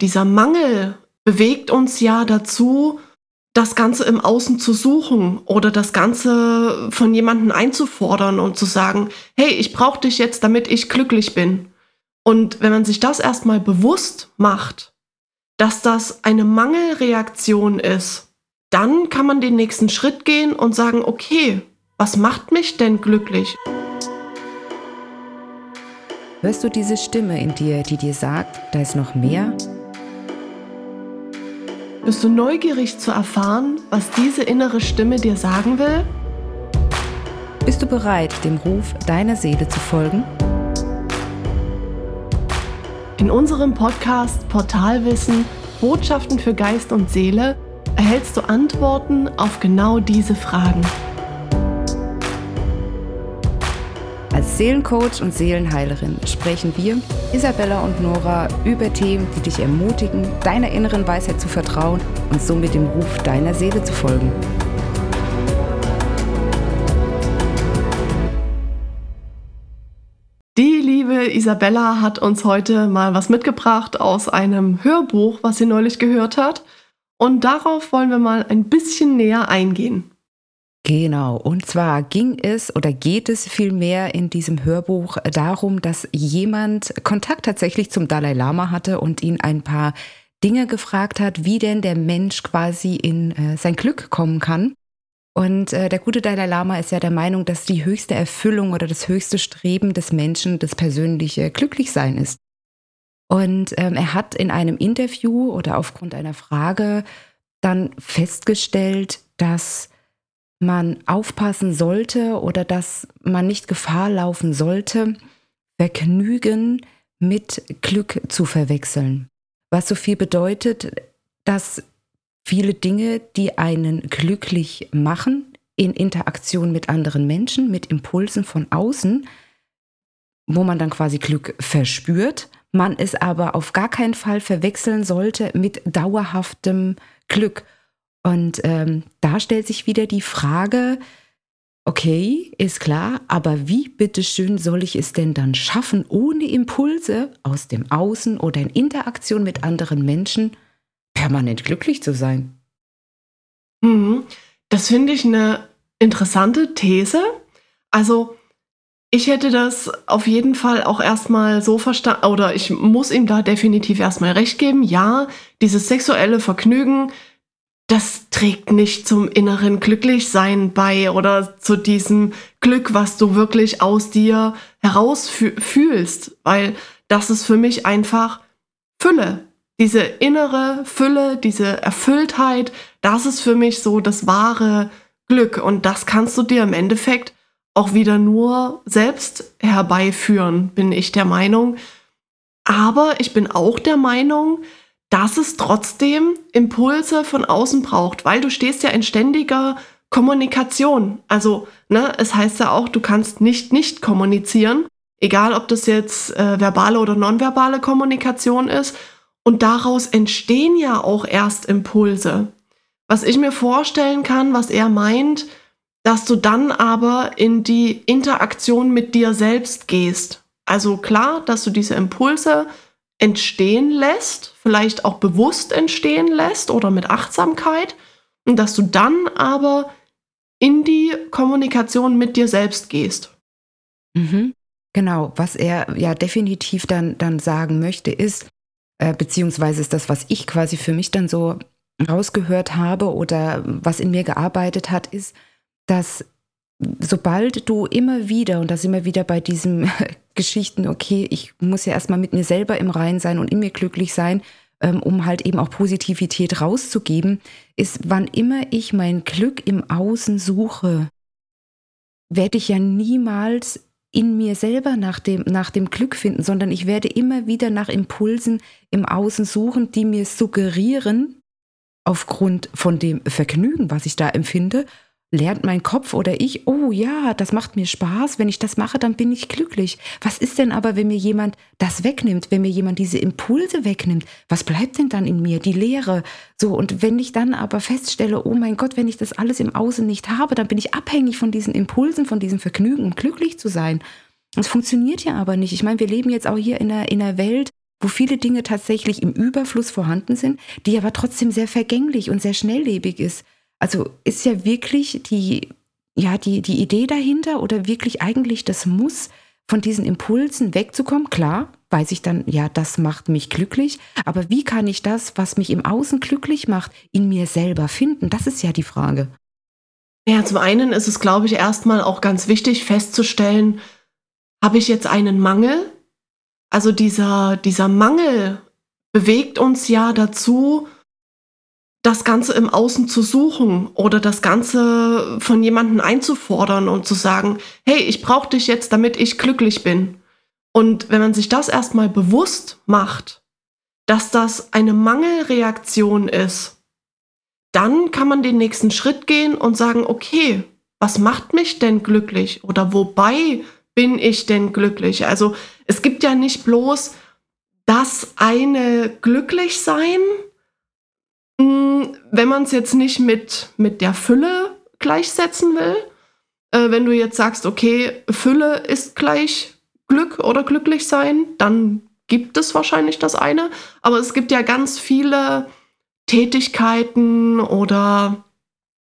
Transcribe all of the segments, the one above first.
dieser Mangel bewegt uns ja dazu, das Ganze im Außen zu suchen oder das Ganze von jemandem einzufordern und zu sagen, hey, ich brauche dich jetzt, damit ich glücklich bin. Und wenn man sich das erstmal bewusst macht, dass das eine Mangelreaktion ist, dann kann man den nächsten Schritt gehen und sagen, okay, was macht mich denn glücklich? Hörst du diese Stimme in dir, die dir sagt, da ist noch mehr? Bist du neugierig zu erfahren, was diese innere Stimme dir sagen will? Bist du bereit, dem Ruf deiner Seele zu folgen? In unserem Podcast Portalwissen Botschaften für Geist und Seele erhältst du Antworten auf genau diese Fragen. Als Seelencoach und Seelenheilerin sprechen wir, Isabella und Nora, über Themen, die dich ermutigen, deiner inneren Weisheit zu vertrauen und somit dem Ruf deiner Seele zu folgen. Die liebe Isabella hat uns heute mal was mitgebracht aus einem Hörbuch, was sie neulich gehört hat. Und darauf wollen wir mal ein bisschen näher eingehen. Genau, und zwar ging es oder geht es vielmehr in diesem Hörbuch darum, dass jemand Kontakt tatsächlich zum Dalai Lama hatte und ihn ein paar Dinge gefragt hat, wie denn der Mensch quasi in äh, sein Glück kommen kann. Und äh, der gute Dalai Lama ist ja der Meinung, dass die höchste Erfüllung oder das höchste Streben des Menschen das persönliche Glücklichsein ist. Und ähm, er hat in einem Interview oder aufgrund einer Frage dann festgestellt, dass man aufpassen sollte oder dass man nicht Gefahr laufen sollte, Vergnügen mit Glück zu verwechseln. Was so viel bedeutet, dass viele Dinge, die einen glücklich machen, in Interaktion mit anderen Menschen, mit Impulsen von außen, wo man dann quasi Glück verspürt, man es aber auf gar keinen Fall verwechseln sollte mit dauerhaftem Glück. Und ähm, da stellt sich wieder die Frage, okay, ist klar, aber wie bitteschön soll ich es denn dann schaffen, ohne Impulse aus dem Außen oder in Interaktion mit anderen Menschen permanent glücklich zu sein? Mhm. Das finde ich eine interessante These. Also ich hätte das auf jeden Fall auch erstmal so verstanden, oder ich muss ihm da definitiv erstmal recht geben. Ja, dieses sexuelle Vergnügen, das trägt nicht zum inneren Glücklichsein bei oder zu diesem Glück, was du wirklich aus dir heraus fühlst, weil das ist für mich einfach Fülle. Diese innere Fülle, diese Erfülltheit, das ist für mich so das wahre Glück und das kannst du dir im Endeffekt auch wieder nur selbst herbeiführen, bin ich der Meinung. Aber ich bin auch der Meinung, dass es trotzdem Impulse von außen braucht, weil du stehst ja in ständiger Kommunikation. Also, ne, es heißt ja auch, du kannst nicht nicht kommunizieren, egal ob das jetzt äh, verbale oder nonverbale Kommunikation ist. Und daraus entstehen ja auch erst Impulse. Was ich mir vorstellen kann, was er meint, dass du dann aber in die Interaktion mit dir selbst gehst. Also klar, dass du diese Impulse entstehen lässt, vielleicht auch bewusst entstehen lässt oder mit Achtsamkeit und dass du dann aber in die Kommunikation mit dir selbst gehst. Mhm. Genau, was er ja definitiv dann, dann sagen möchte, ist, äh, beziehungsweise ist das, was ich quasi für mich dann so rausgehört habe oder was in mir gearbeitet hat, ist, dass sobald du immer wieder, und da sind wir wieder bei diesen Geschichten, okay, ich muss ja erstmal mit mir selber im Rein sein und in mir glücklich sein, ähm, um halt eben auch Positivität rauszugeben, ist, wann immer ich mein Glück im Außen suche, werde ich ja niemals in mir selber nach dem, nach dem Glück finden, sondern ich werde immer wieder nach Impulsen im Außen suchen, die mir suggerieren, aufgrund von dem Vergnügen, was ich da empfinde, lernt mein Kopf oder ich, oh ja, das macht mir Spaß, wenn ich das mache, dann bin ich glücklich. Was ist denn aber, wenn mir jemand das wegnimmt, wenn mir jemand diese Impulse wegnimmt? Was bleibt denn dann in mir? Die Leere. So, und wenn ich dann aber feststelle, oh mein Gott, wenn ich das alles im Außen nicht habe, dann bin ich abhängig von diesen Impulsen, von diesem Vergnügen, um glücklich zu sein. Das funktioniert ja aber nicht. Ich meine, wir leben jetzt auch hier in einer, in einer Welt, wo viele Dinge tatsächlich im Überfluss vorhanden sind, die aber trotzdem sehr vergänglich und sehr schnelllebig ist. Also ist ja wirklich die, ja, die, die Idee dahinter oder wirklich eigentlich das Muss, von diesen Impulsen wegzukommen. Klar, weiß ich dann, ja, das macht mich glücklich, aber wie kann ich das, was mich im Außen glücklich macht, in mir selber finden? Das ist ja die Frage. Ja, zum einen ist es, glaube ich, erstmal auch ganz wichtig festzustellen, habe ich jetzt einen Mangel? Also dieser, dieser Mangel bewegt uns ja dazu, das Ganze im Außen zu suchen oder das Ganze von jemandem einzufordern und zu sagen, hey, ich brauche dich jetzt, damit ich glücklich bin. Und wenn man sich das erstmal bewusst macht, dass das eine Mangelreaktion ist, dann kann man den nächsten Schritt gehen und sagen, okay, was macht mich denn glücklich oder wobei bin ich denn glücklich? Also es gibt ja nicht bloß das eine Glücklichsein, wenn man es jetzt nicht mit, mit der Fülle gleichsetzen will. Äh, wenn du jetzt sagst, okay, Fülle ist gleich Glück oder glücklich sein, dann gibt es wahrscheinlich das eine. Aber es gibt ja ganz viele Tätigkeiten oder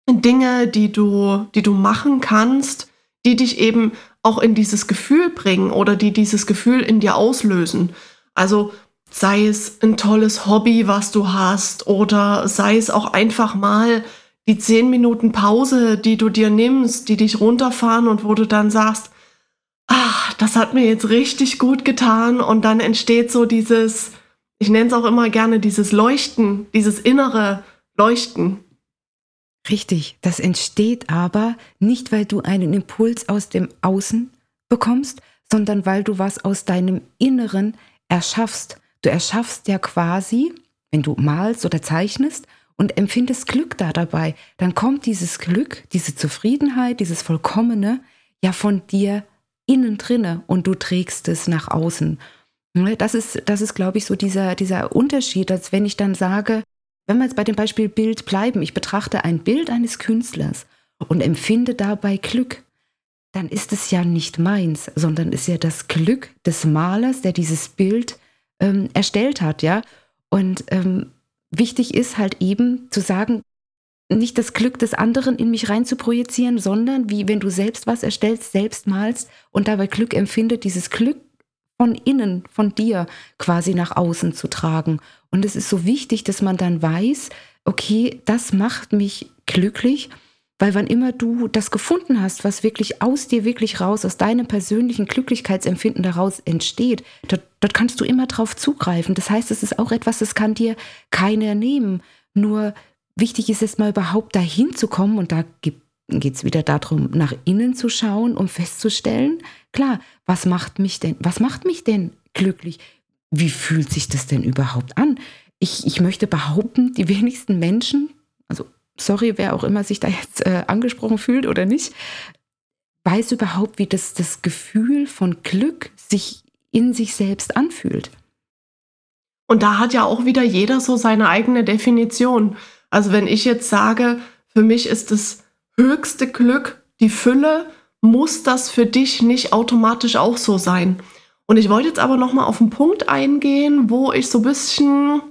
Dinge, die du, die du machen kannst, die dich eben auch in dieses Gefühl bringen oder die dieses Gefühl in dir auslösen. Also sei es ein tolles Hobby, was du hast, oder sei es auch einfach mal die zehn Minuten Pause, die du dir nimmst, die dich runterfahren und wo du dann sagst, ach, das hat mir jetzt richtig gut getan und dann entsteht so dieses, ich nenne es auch immer gerne dieses Leuchten, dieses innere Leuchten. Richtig, das entsteht aber nicht, weil du einen Impuls aus dem Außen bekommst, sondern weil du was aus deinem Inneren erschaffst. Du erschaffst ja quasi, wenn du malst oder zeichnest und empfindest Glück da dabei, dann kommt dieses Glück, diese Zufriedenheit, dieses Vollkommene ja von dir innen drinne und du trägst es nach außen. Ne, das ist, das ist, glaube ich, so dieser, dieser Unterschied, als wenn ich dann sage, wenn wir jetzt bei dem Beispiel Bild bleiben, ich betrachte ein Bild eines Künstlers und empfinde dabei Glück, dann ist es ja nicht meins, sondern ist ja das Glück des Malers, der dieses Bild ähm, erstellt hat, ja. Und ähm, wichtig ist halt eben zu sagen, nicht das Glück des anderen in mich rein zu projizieren, sondern wie wenn du selbst was erstellst, selbst malst und dabei Glück empfindet, dieses Glück von innen, von dir quasi nach außen zu tragen. Und es ist so wichtig, dass man dann weiß, okay, das macht mich glücklich, weil wann immer du das gefunden hast, was wirklich aus dir wirklich raus, aus deinem persönlichen Glücklichkeitsempfinden daraus entsteht, dort, dort kannst du immer drauf zugreifen. Das heißt, es ist auch etwas, das kann dir keiner nehmen. Nur wichtig ist es mal überhaupt dahin zu kommen und da geht es wieder darum, nach innen zu schauen, um festzustellen, klar, was macht mich denn, was macht mich denn glücklich? Wie fühlt sich das denn überhaupt an? Ich, ich möchte behaupten, die wenigsten Menschen, sorry, wer auch immer sich da jetzt äh, angesprochen fühlt oder nicht, weiß überhaupt, wie das, das Gefühl von Glück sich in sich selbst anfühlt. Und da hat ja auch wieder jeder so seine eigene Definition. Also wenn ich jetzt sage, für mich ist es höchste Glück, die Fülle, muss das für dich nicht automatisch auch so sein. Und ich wollte jetzt aber noch mal auf einen Punkt eingehen, wo ich so ein bisschen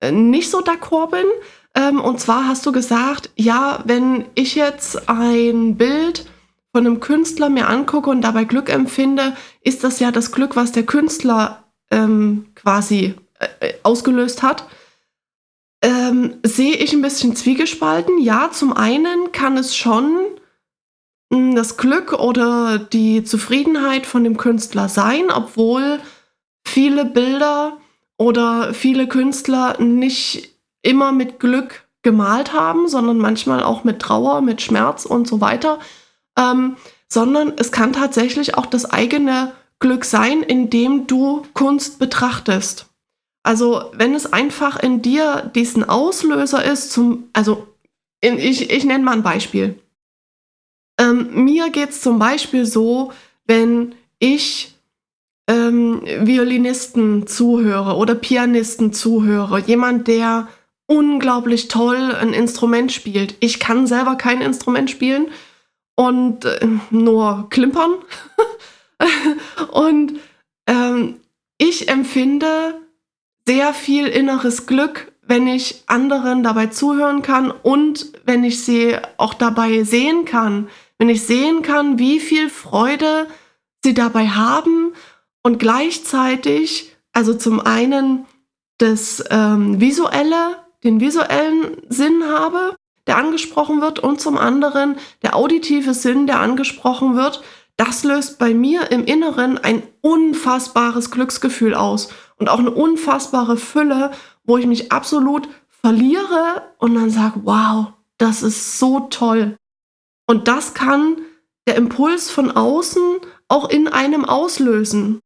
äh, nicht so d'accord bin. Ähm, und zwar hast du gesagt, ja, wenn ich jetzt ein Bild von einem Künstler mir angucke und dabei Glück empfinde, ist das ja das Glück, was der Künstler ähm, quasi äh, ausgelöst hat ähm, sehe ich ein bisschen zwiegespalten. Ja, zum einen kann es schon hm, das Glück oder die Zufriedenheit von dem Künstler sein, obwohl viele Bilder oder viele Künstler nicht immer mit Glück gemalt haben, sondern manchmal auch mit Trauer, mit Schmerz und so weiter. Ähm, sondern es kann tatsächlich auch das eigene Glück sein, indem du Kunst betrachtest. Also wenn es einfach in dir diesen Auslöser ist, zum, also in, ich, ich nenne mal ein Beispiel. Ähm, mir geht es zum Beispiel so, wenn ich ähm, Violinisten zuhöre oder Pianisten zuhöre, jemand, der unglaublich toll ein Instrument spielt. Ich kann selber kein Instrument spielen und äh, nur klimpern. und ähm, ich empfinde sehr viel inneres Glück, wenn ich anderen dabei zuhören kann und wenn ich sie auch dabei sehen kann. Wenn ich sehen kann, wie viel Freude sie dabei haben und gleichzeitig, also zum einen das ähm, visuelle, den visuellen Sinn habe, der angesprochen wird, und zum anderen der auditive Sinn, der angesprochen wird, das löst bei mir im Inneren ein unfassbares Glücksgefühl aus und auch eine unfassbare Fülle, wo ich mich absolut verliere und dann sage, wow, das ist so toll. Und das kann der Impuls von außen auch in einem auslösen.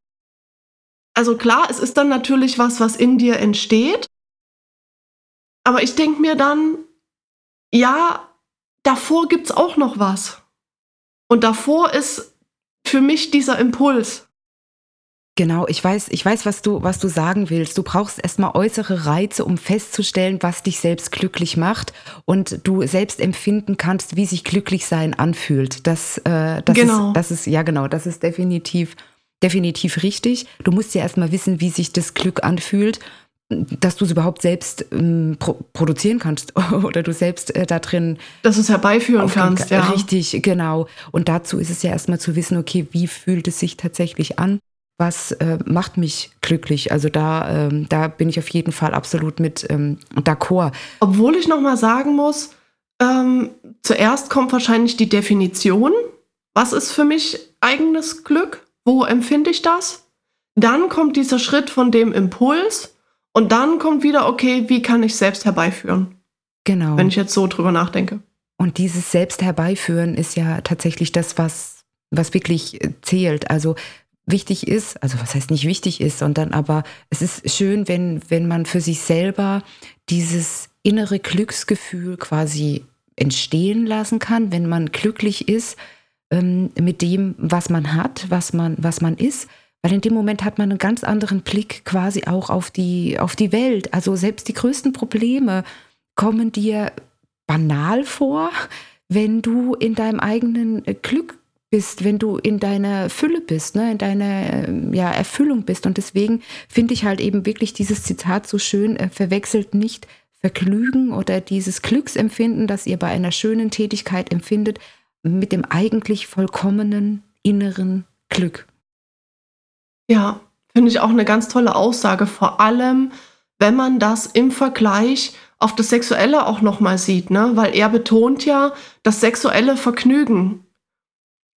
Also klar, es ist dann natürlich was, was in dir entsteht. Aber ich denke mir dann, ja, davor gibt es auch noch was. Und davor ist für mich dieser Impuls. Genau, ich weiß, ich weiß, was du, was du sagen willst. Du brauchst erstmal äußere Reize, um festzustellen, was dich selbst glücklich macht und du selbst empfinden kannst, wie sich glücklich sein anfühlt. Das, äh, das genau. ist, das ist, ja genau, das ist definitiv, definitiv richtig. Du musst ja erstmal wissen, wie sich das Glück anfühlt, dass du es überhaupt selbst ähm, pro produzieren kannst oder du selbst äh, da drin. Dass du es herbeiführen kannst, ja. Richtig, genau. Und dazu ist es ja erstmal zu wissen, okay, wie fühlt es sich tatsächlich an? was äh, macht mich glücklich. Also da, ähm, da bin ich auf jeden Fall absolut mit ähm, d'accord. Obwohl ich nochmal sagen muss, ähm, zuerst kommt wahrscheinlich die Definition. Was ist für mich eigenes Glück? Wo empfinde ich das? Dann kommt dieser Schritt von dem Impuls und dann kommt wieder, okay, wie kann ich selbst herbeiführen? Genau. Wenn ich jetzt so drüber nachdenke. Und dieses Selbst herbeiführen ist ja tatsächlich das, was, was wirklich äh, zählt. Also wichtig ist, also was heißt nicht wichtig ist, sondern aber es ist schön, wenn, wenn man für sich selber dieses innere Glücksgefühl quasi entstehen lassen kann, wenn man glücklich ist ähm, mit dem, was man hat, was man, was man ist. Weil in dem Moment hat man einen ganz anderen Blick quasi auch auf die, auf die Welt. Also selbst die größten Probleme kommen dir banal vor, wenn du in deinem eigenen Glück bist, wenn du in deiner Fülle bist, ne, in deiner ja, Erfüllung bist. Und deswegen finde ich halt eben wirklich dieses Zitat so schön, äh, verwechselt nicht Vergnügen oder dieses Glücksempfinden, das ihr bei einer schönen Tätigkeit empfindet, mit dem eigentlich vollkommenen inneren Glück. Ja, finde ich auch eine ganz tolle Aussage, vor allem wenn man das im Vergleich auf das Sexuelle auch nochmal sieht, ne? weil er betont ja das sexuelle Vergnügen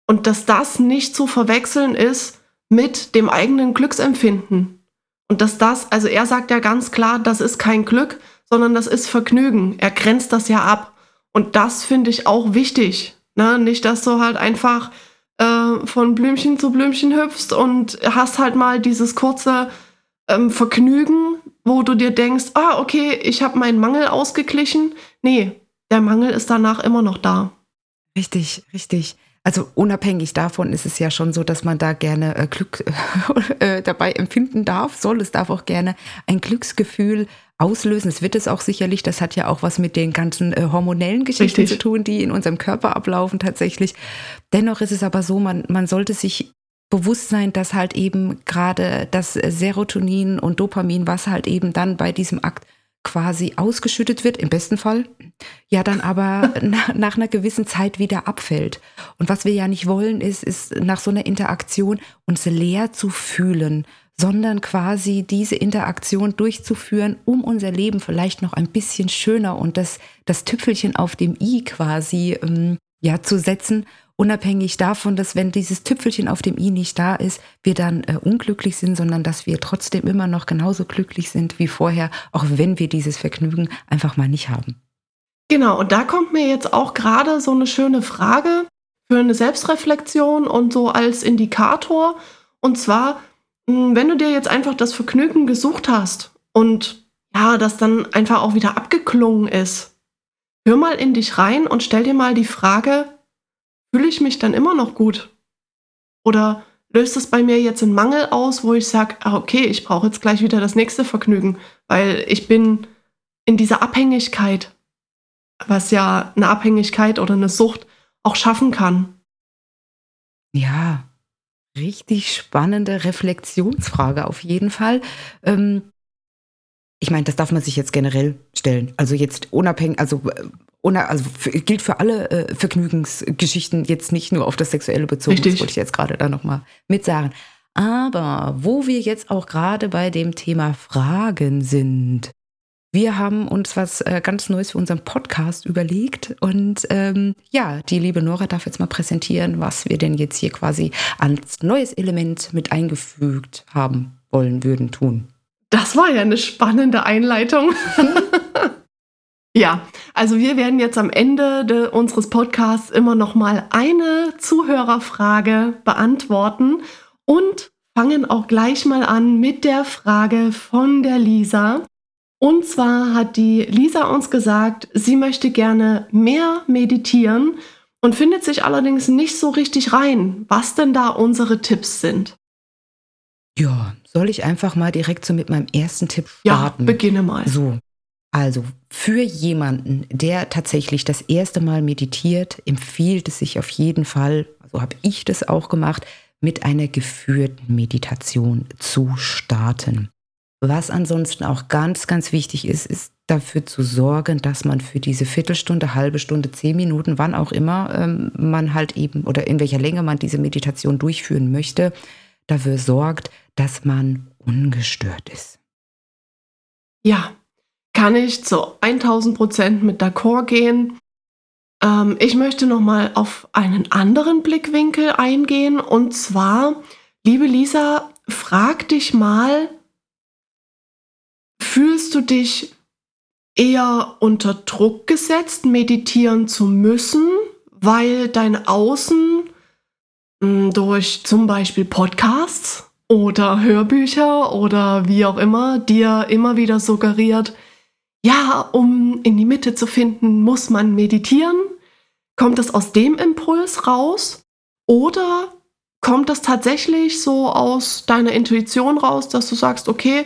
und dass das nicht zu verwechseln ist mit dem eigenen Glücksempfinden. Und dass das, also er sagt ja ganz klar, das ist kein Glück, sondern das ist Vergnügen. Er grenzt das ja ab. Und das finde ich auch wichtig. Ne? Nicht, dass du halt einfach von Blümchen zu Blümchen hüpfst und hast halt mal dieses kurze ähm, Vergnügen, wo du dir denkst, ah, okay, ich habe meinen Mangel ausgeglichen. Nee, der Mangel ist danach immer noch da. Richtig, richtig. Also unabhängig davon ist es ja schon so, dass man da gerne äh, Glück äh, dabei empfinden darf, soll. Es darf auch gerne ein Glücksgefühl auslösen. Es wird es auch sicherlich. Das hat ja auch was mit den ganzen äh, hormonellen Geschichten Richtig. zu tun, die in unserem Körper ablaufen tatsächlich. Dennoch ist es aber so, man, man sollte sich bewusst sein, dass halt eben gerade das Serotonin und Dopamin, was halt eben dann bei diesem Akt quasi ausgeschüttet wird, im besten Fall, ja dann aber nach, nach einer gewissen Zeit wieder abfällt. Und was wir ja nicht wollen, ist, ist nach so einer Interaktion uns leer zu fühlen, sondern quasi diese Interaktion durchzuführen, um unser Leben vielleicht noch ein bisschen schöner und das, das Tüpfelchen auf dem i quasi ähm, ja zu setzen unabhängig davon, dass wenn dieses Tüpfelchen auf dem i nicht da ist, wir dann äh, unglücklich sind, sondern dass wir trotzdem immer noch genauso glücklich sind wie vorher, auch wenn wir dieses Vergnügen einfach mal nicht haben. Genau, und da kommt mir jetzt auch gerade so eine schöne Frage für eine Selbstreflexion und so als Indikator. Und zwar, wenn du dir jetzt einfach das Vergnügen gesucht hast und ja, das dann einfach auch wieder abgeklungen ist, hör mal in dich rein und stell dir mal die Frage, fühle ich mich dann immer noch gut? Oder löst es bei mir jetzt einen Mangel aus, wo ich sage, ah, okay, ich brauche jetzt gleich wieder das nächste Vergnügen, weil ich bin in dieser Abhängigkeit, was ja eine Abhängigkeit oder eine Sucht auch schaffen kann. Ja, richtig spannende Reflexionsfrage auf jeden Fall. Ähm, ich meine, das darf man sich jetzt generell stellen. Also jetzt unabhängig, also, also für, gilt für alle äh, Vergnügensgeschichten jetzt nicht nur auf das Sexuelle bezogen. Richtig. Das wollte ich jetzt gerade da nochmal mit sagen. Aber wo wir jetzt auch gerade bei dem Thema Fragen sind, wir haben uns was äh, ganz Neues für unseren Podcast überlegt und ähm, ja, die liebe Nora darf jetzt mal präsentieren, was wir denn jetzt hier quasi als neues Element mit eingefügt haben wollen würden tun. Das war ja eine spannende Einleitung. ja, also wir werden jetzt am Ende de, unseres Podcasts immer noch mal eine Zuhörerfrage beantworten und fangen auch gleich mal an mit der Frage von der Lisa. Und zwar hat die Lisa uns gesagt, sie möchte gerne mehr meditieren und findet sich allerdings nicht so richtig rein, was denn da unsere Tipps sind. Ja, soll ich einfach mal direkt so mit meinem ersten Tipp starten? Ja, beginne mal. So, also für jemanden, der tatsächlich das erste Mal meditiert, empfiehlt es sich auf jeden Fall, so habe ich das auch gemacht, mit einer geführten Meditation zu starten. Was ansonsten auch ganz, ganz wichtig ist, ist dafür zu sorgen, dass man für diese Viertelstunde, halbe Stunde, zehn Minuten, wann auch immer ähm, man halt eben oder in welcher Länge man diese Meditation durchführen möchte, dafür sorgt, dass man ungestört ist. Ja, kann ich zu 1000 Prozent mit d'accord gehen. Ähm, ich möchte nochmal auf einen anderen Blickwinkel eingehen und zwar, liebe Lisa, frag dich mal, Fühlst du dich eher unter Druck gesetzt, meditieren zu müssen, weil dein Außen hm, durch zum Beispiel Podcasts oder Hörbücher oder wie auch immer dir immer wieder suggeriert, ja, um in die Mitte zu finden, muss man meditieren? Kommt es aus dem Impuls raus? Oder kommt das tatsächlich so aus deiner Intuition raus, dass du sagst, okay,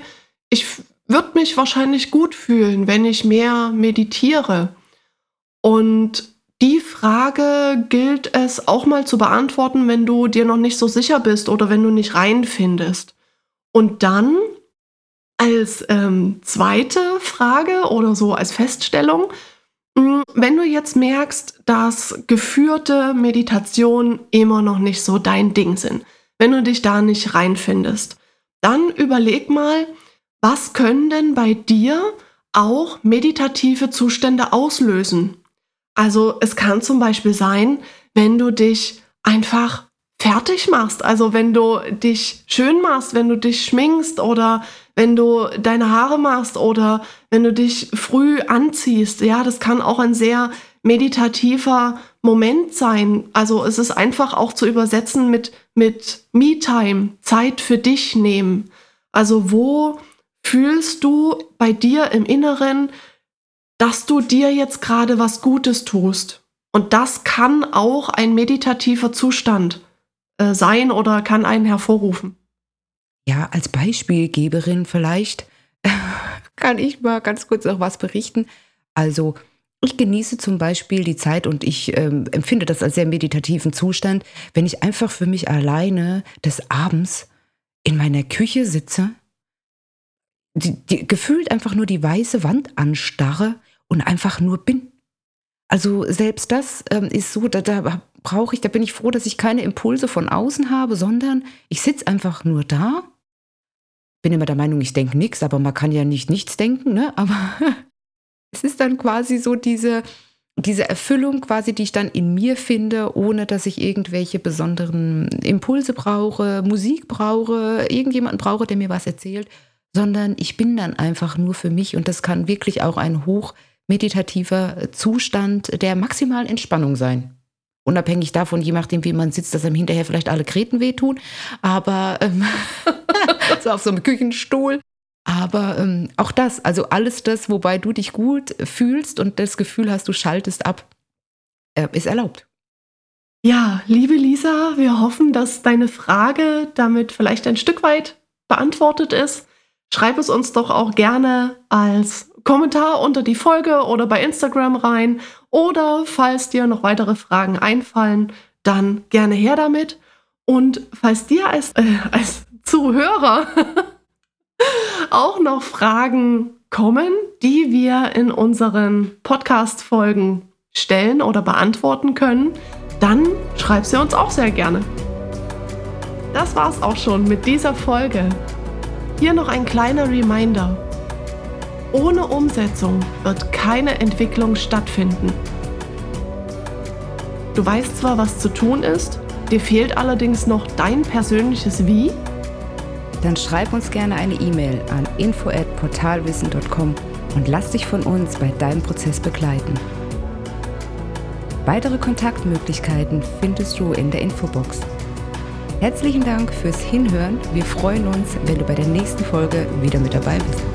ich würde mich wahrscheinlich gut fühlen, wenn ich mehr meditiere. Und die Frage gilt es auch mal zu beantworten, wenn du dir noch nicht so sicher bist oder wenn du nicht reinfindest. Und dann als ähm, zweite Frage oder so als Feststellung, hm, wenn du jetzt merkst, dass geführte Meditationen immer noch nicht so dein Ding sind, wenn du dich da nicht reinfindest, dann überleg mal, was können denn bei dir auch meditative Zustände auslösen? Also es kann zum Beispiel sein, wenn du dich einfach fertig machst, also wenn du dich schön machst, wenn du dich schminkst oder wenn du deine Haare machst oder wenn du dich früh anziehst. Ja, das kann auch ein sehr meditativer Moment sein. Also es ist einfach auch zu übersetzen mit, mit Me-Time, Zeit für dich nehmen. Also wo fühlst du bei dir im Inneren, dass du dir jetzt gerade was Gutes tust. Und das kann auch ein meditativer Zustand äh, sein oder kann einen hervorrufen. Ja, als Beispielgeberin vielleicht kann ich mal ganz kurz noch was berichten. Also ich genieße zum Beispiel die Zeit und ich ähm, empfinde das als sehr meditativen Zustand, wenn ich einfach für mich alleine des Abends in meiner Küche sitze die, die, gefühlt einfach nur die weiße Wand anstarre und einfach nur bin. Also selbst das ähm, ist so, da, da brauche ich, da bin ich froh, dass ich keine Impulse von außen habe, sondern ich sitze einfach nur da. Bin immer der Meinung, ich denke nichts, aber man kann ja nicht nichts denken, ne? Aber es ist dann quasi so diese, diese Erfüllung quasi, die ich dann in mir finde, ohne dass ich irgendwelche besonderen Impulse brauche, Musik brauche, irgendjemanden brauche, der mir was erzählt, sondern ich bin dann einfach nur für mich und das kann wirklich auch ein hochmeditativer Zustand der maximalen Entspannung sein. Unabhängig davon, je nachdem, wie man sitzt, dass einem hinterher vielleicht alle Kreten wehtun, aber ähm, so auf so einem Küchenstuhl. Aber ähm, auch das, also alles das, wobei du dich gut fühlst und das Gefühl hast, du schaltest ab, äh, ist erlaubt. Ja, liebe Lisa, wir hoffen, dass deine Frage damit vielleicht ein Stück weit beantwortet ist. Schreib es uns doch auch gerne als Kommentar unter die Folge oder bei Instagram rein. Oder falls dir noch weitere Fragen einfallen, dann gerne her damit. Und falls dir als, äh, als Zuhörer auch noch Fragen kommen, die wir in unseren Podcast-Folgen stellen oder beantworten können, dann schreib sie uns auch sehr gerne. Das war's auch schon mit dieser Folge. Hier noch ein kleiner Reminder. Ohne Umsetzung wird keine Entwicklung stattfinden. Du weißt zwar, was zu tun ist, dir fehlt allerdings noch dein persönliches Wie? Dann schreib uns gerne eine E-Mail an info@portalwissen.com und lass dich von uns bei deinem Prozess begleiten. Weitere Kontaktmöglichkeiten findest du in der Infobox. Herzlichen Dank fürs Hinhören. Wir freuen uns, wenn du bei der nächsten Folge wieder mit dabei bist.